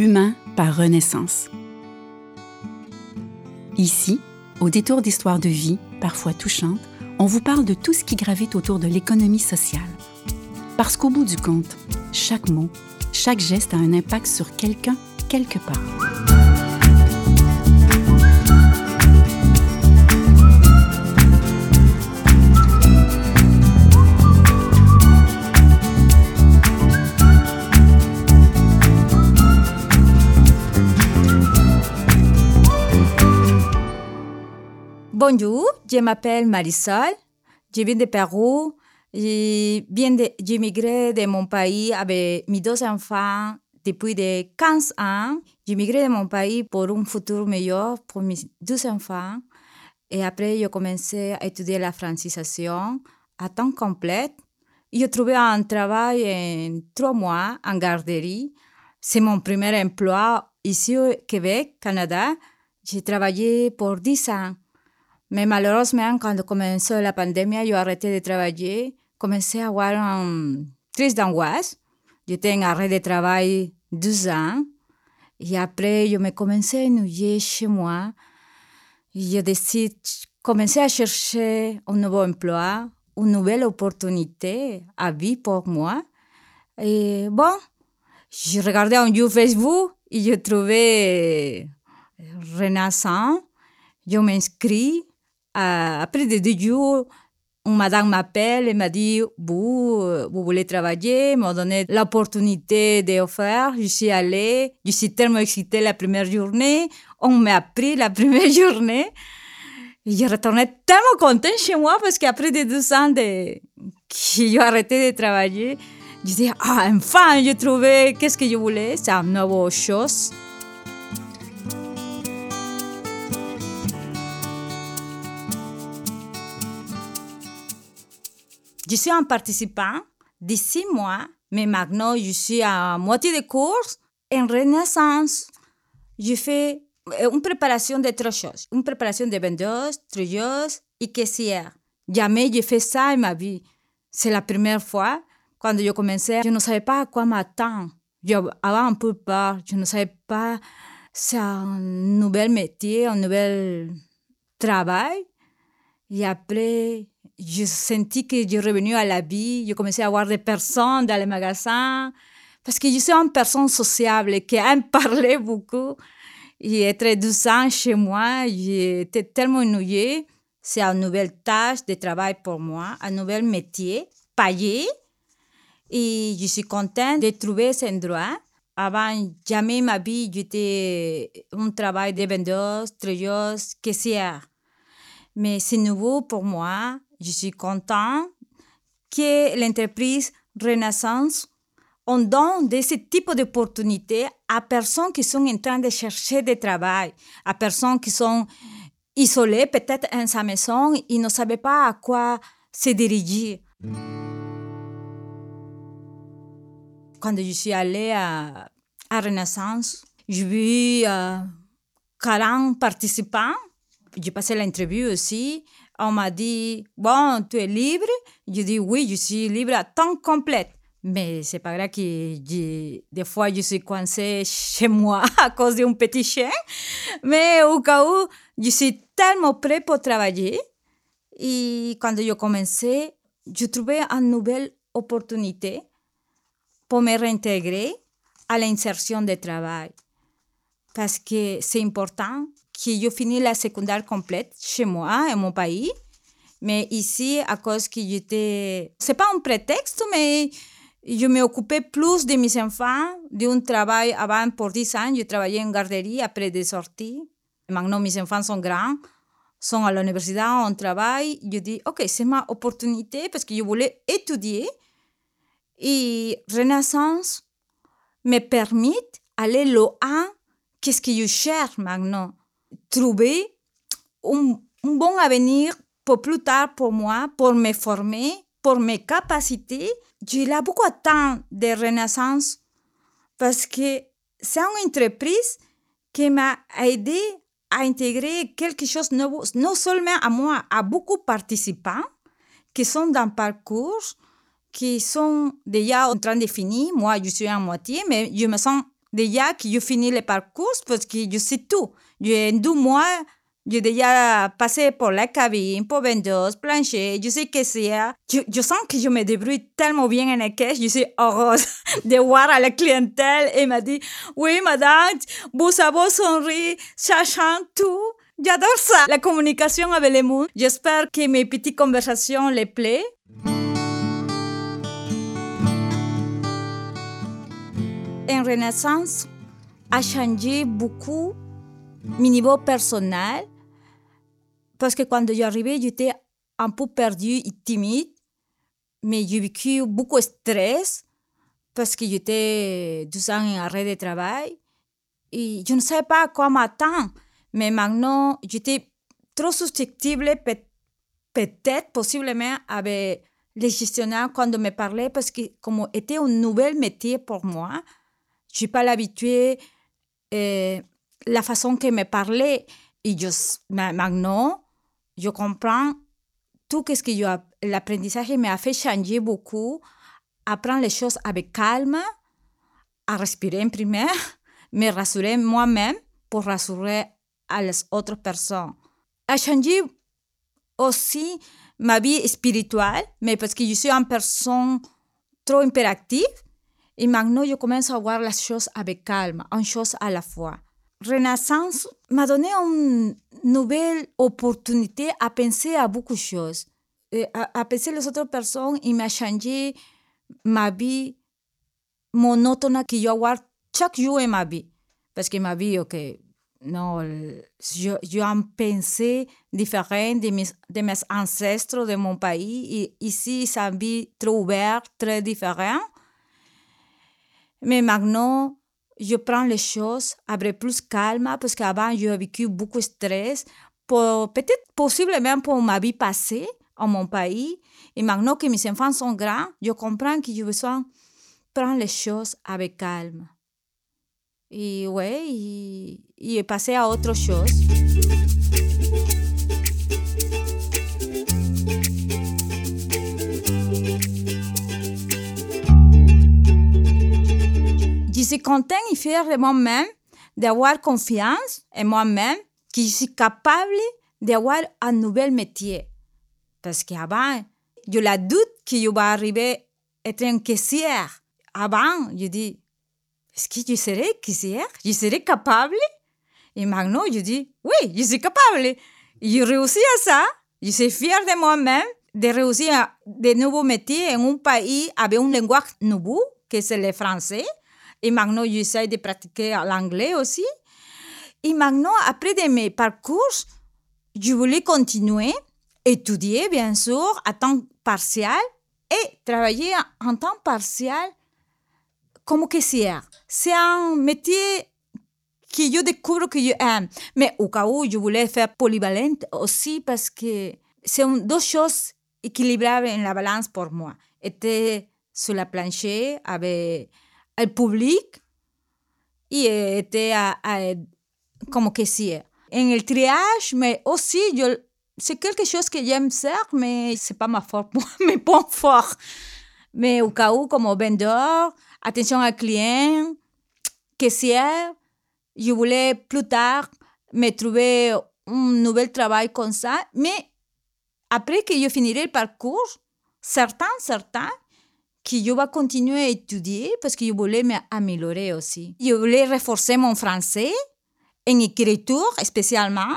Humain par Renaissance. Ici, au détour d'histoires de vie, parfois touchantes, on vous parle de tout ce qui gravite autour de l'économie sociale. Parce qu'au bout du compte, chaque mot, chaque geste a un impact sur quelqu'un quelque part. Bonjour, je m'appelle Marisol, je viens de Pérou, je viens de, mon pays avec mes deux enfants depuis de 15 ans. J'ai migré de mon pays pour un futur meilleur pour mes deux enfants. Et après, j'ai commencé à étudier la francisation à temps complet. J'ai trouvé un travail en trois mois en garderie. C'est mon premier emploi ici au Québec, Canada. J'ai travaillé pour 10 ans. Mais malheureusement, quand commençait la pandémie, j'ai arrêté de travailler, commencé à avoir une crise d'angoisse. J'étais en de travail 12 ans. Et après, je me commençais à ennuyer chez moi. Je décide commencer à chercher un nouveau emploi, une nouvelle opportunité à vie pour moi. Et bon, je regardais un jour Facebook et je trouvais Renaissance. Je m'inscris après deux jours, une madame m'appelle et m'a dit vous, vous voulez travailler, m'a donné l'opportunité faire. Je suis allée, je suis tellement excitée la première journée. On m'a appris la première journée. Et je retournais tellement contente chez moi parce qu'après deux ans de... que j'ai arrêté de travailler, je dis ah, enfin, j'ai trouvé qu'est-ce que je voulais, c'est une nouvelle chose. Je suis un participant de six mois, mais maintenant je suis à moitié de course. En Renaissance, je fais une préparation de trois choses. Une préparation de vendeuse, trieuse et caissière. Jamais j'ai fait ça en ma vie. C'est la première fois. Quand je commençais, je ne savais pas à quoi m'attendre. J'avais un peu peur. Je ne savais pas c'est un nouvel métier, un nouvel travail. Et après, je sentis que je revenu à la vie. Je commençais à voir des personnes dans les magasins. Parce que je suis une personne sociable qui aime parler beaucoup. Et être 12 ans chez moi, j'étais tellement ennuyée. C'est une nouvelle tâche de travail pour moi, un nouvel métier, payé. Et je suis contente de trouver cet endroit. Avant, jamais ma vie, j'étais un travail de vendeuse, trieuse, caissière. Mais c'est nouveau pour moi. Je suis content que l'entreprise Renaissance on donne de ce type d'opportunités à personnes qui sont en train de chercher du travail, à personnes qui sont isolées peut-être en sa maison et ne savaient pas à quoi se diriger. Quand je suis allée à, Renaissance, j'ai vu euh, 40 participants. J'ai passé l'interview aussi. On m'a dit, bon, tu es libre Je dis, oui, je suis libre à temps complet. Mais c'est pas vrai que des fois je suis coincée chez moi à cause d'un petit chien. Mais au cas où, je suis tellement prêt pour travailler. Et quand je commençais, je trouvais une nouvelle opportunité pour me réintégrer à l'insertion de travail. Parce que c'est important que je finis la secondaire complète chez moi, en mon pays. Mais ici, à cause que j'étais... C'est pas un prétexte, mais je m'occupais plus de mes enfants, d'un travail avant pour 10 ans. Je travaillais en garderie après des sorties. Maintenant, mes enfants sont grands, sont à l'université, on travaille. Je dis, OK, c'est ma opportunité parce que je voulais étudier. Et Renaissance me permet d'aller loin. Qu'est-ce que je cherche maintenant? Trouver un, bon avenir pour plus tard pour moi, pour me former, pour mes capacités. J'ai beaucoup temps de renaissance parce que c'est une entreprise qui m'a aidé à intégrer quelque chose de nouveau, non seulement à moi, à beaucoup de participants qui sont dans le parcours, qui sont déjà en train de finir. Moi, je suis à moitié, mais je me sens déjà que je finis le parcours parce que je sais tout. En deux mois, j'ai déjà passé pour la cabine, pour vendeuse, plancher, je sais que c'est. Je, je, sens que je me débrouille tellement bien en la caisse, je suis heureuse de voir à la clientèle et m'a dit Oui, madame, vous savez sourire, sachant tout. J'adore ça, la communication avec les monde. J'espère que mes petites conversations les plaisent. En Renaissance a changé beaucoup mon niveau personnel parce que quand j'arrivais, j'étais un peu perdue et timide, mais j'ai vécu beaucoup de stress parce que j'étais deux ans en arrêt de travail et je ne savais pas à quoi m'attendre. Mais maintenant, j'étais trop susceptible, peut-être, possiblement, avec les gestionnaires quand on me parlait, parce que comme c'était un nouvel métier pour moi, je n'ai pas l'habitude, euh, la façon qu'ils me parlaient. Et je, maintenant, je comprends tout ce que l'apprentissage m'a fait changer beaucoup, apprendre les choses avec calme, à respirer en primaire, me rassurer moi-même pour rassurer les autres personnes. A changé aussi ma vie spirituelle, mais parce que je suis une personne trop impérative, et maintenant je commence à voir les choses avec calme, une chose à la fois. Renaissance m'a donné une nouvelle opportunité à penser à beaucoup de choses. Et à, penser les autres personnes, il m'a changé ma vie monotone que je avoir chaque jour en ma vie. Parce que ma vie, ok, non, je, un pensée différent de mes, de mes ancêtres de mon pays. Et ici, c'est une vie très ouverte, très différente. Mais maintenant, je prends les choses avec plus calme parce qu'avant, j'ai vécu beaucoup de stress. peut-être possiblement pour ma vie passée en mon pays. Et maintenant que mes enfants sont grands, je comprends que je besoin prendre les choses avec calme. Et ouais, y, y pasé à autre chose. Suis contente et fière de moi-même d'avoir confiance en moi-même, que je suis capable d'avoir un nouvel métier. Parce qu'avant, je la doute que je vais arriver à être une caissière. Avant, je dis, est-ce que je serais caissière? Je serais capable? Et maintenant, je dis, oui, je suis capable. Je réussis à ça. Je suis fière de moi-même de réussir à de nouveaux métiers en un pays avec un langage nouveau, que c'est le français. Et maintenant, j'essaie de pratiquer l'anglais aussi. Et maintenant, après mes parcours, je voulais continuer, étudier, bien sûr, à temps partiel et travailler en temps partiel comme caissière. C'est un métier que je découvre que j'aime. Mais au cas où je voulais faire polyvalente aussi parce que c'est deux choses équilibrées en la balance pour moi. Était sur la plancher avec le public et était à, comme caissière. En le triage, mais aussi, c'est quelque chose que j'aime faire, mais c'est pas ma force, mes points forts. Mais au cas où, comme vendeur, attention à client, caissière. Je voulais plus tard me trouver un nouvel travail comme ça. Mais après que je finirai le parcours, certains, certains, que je vais continuer à étudier parce que je voulais m'améliorer aussi. Je voulais renforcer mon français en écriture spécialement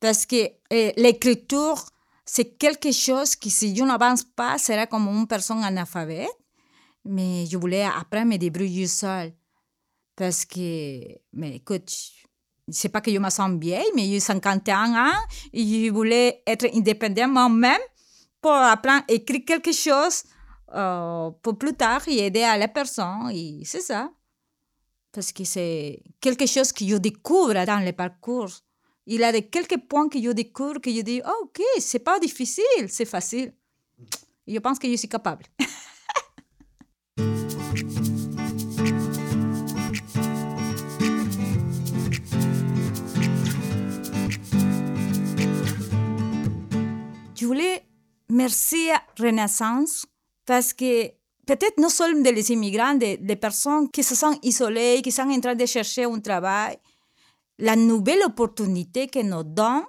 parce que eh, l'écriture, c'est quelque chose qui, si je n'avance pas, sera comme une personne analphabète mais je voulais apprendre à me débrouiller seule. Parce que, mais écoute, sais pas que je me sens vieille, mais j'ai 51 ans et je voulais être indépendante moi-même pour apprendre à écrire quelque chose euh, pour plus tard et aider à la personne. Et c'est ça. Parce que c'est quelque chose que je découvre dans le parcours. Il y a quelques points que je découvre que je dis, oh, ok, c'est pas difficile, c'est facile. je pense que je suis capable. Je voulais remercier Renaissance parce que peut-être non seulement des immigrants, des, des, personnes qui se sentent isolées, qui sont en train de chercher un travail. La nouvelle opportunité que nous donne,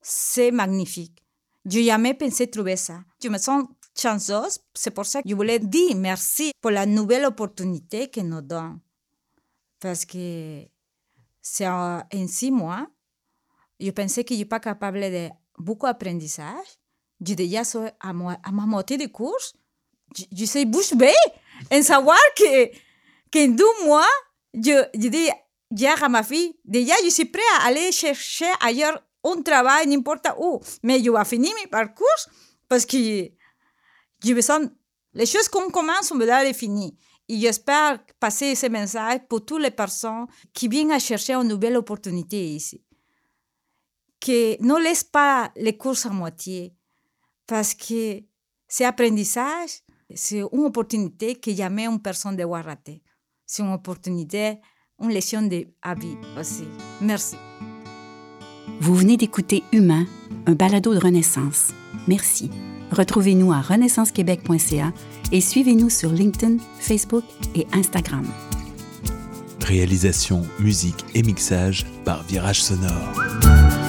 c'est magnifique. Je jamais pensé trouver ça. Je me sens chanceuse. C'est pour ça que je voulais dire merci pour la nouvelle opportunité que nous donne. Parce que c'est en six mois, je pensais que je n'étais pas capable de beaucoup d'apprentissage. Je déjà à, à ma moitié de course. Je, sais bouche bée en savoir que, que deux mois, je, je dis hier à ma fille, déjà je suis prêt à aller chercher ailleurs un travail, n'importe où. Mais je vais finir mes parcours parce que je me sens, les choses qu'on commence, on me les finir. Et j'espère passer ce message pour toutes les personnes qui viennent à chercher une nouvelle opportunité ici. Que ne laisse pas les courses à moitié, parce que c'est apprentissage, c'est une opportunité que jamais une personne doit rater. C'est une opportunité, une leçon de vie aussi. Merci. Vous venez d'écouter Humain, un balado de Renaissance. Merci. Retrouvez-nous à renaissancequebec.ca et suivez-nous sur LinkedIn, Facebook et Instagram. Réalisation, musique et mixage par Virage Sonore.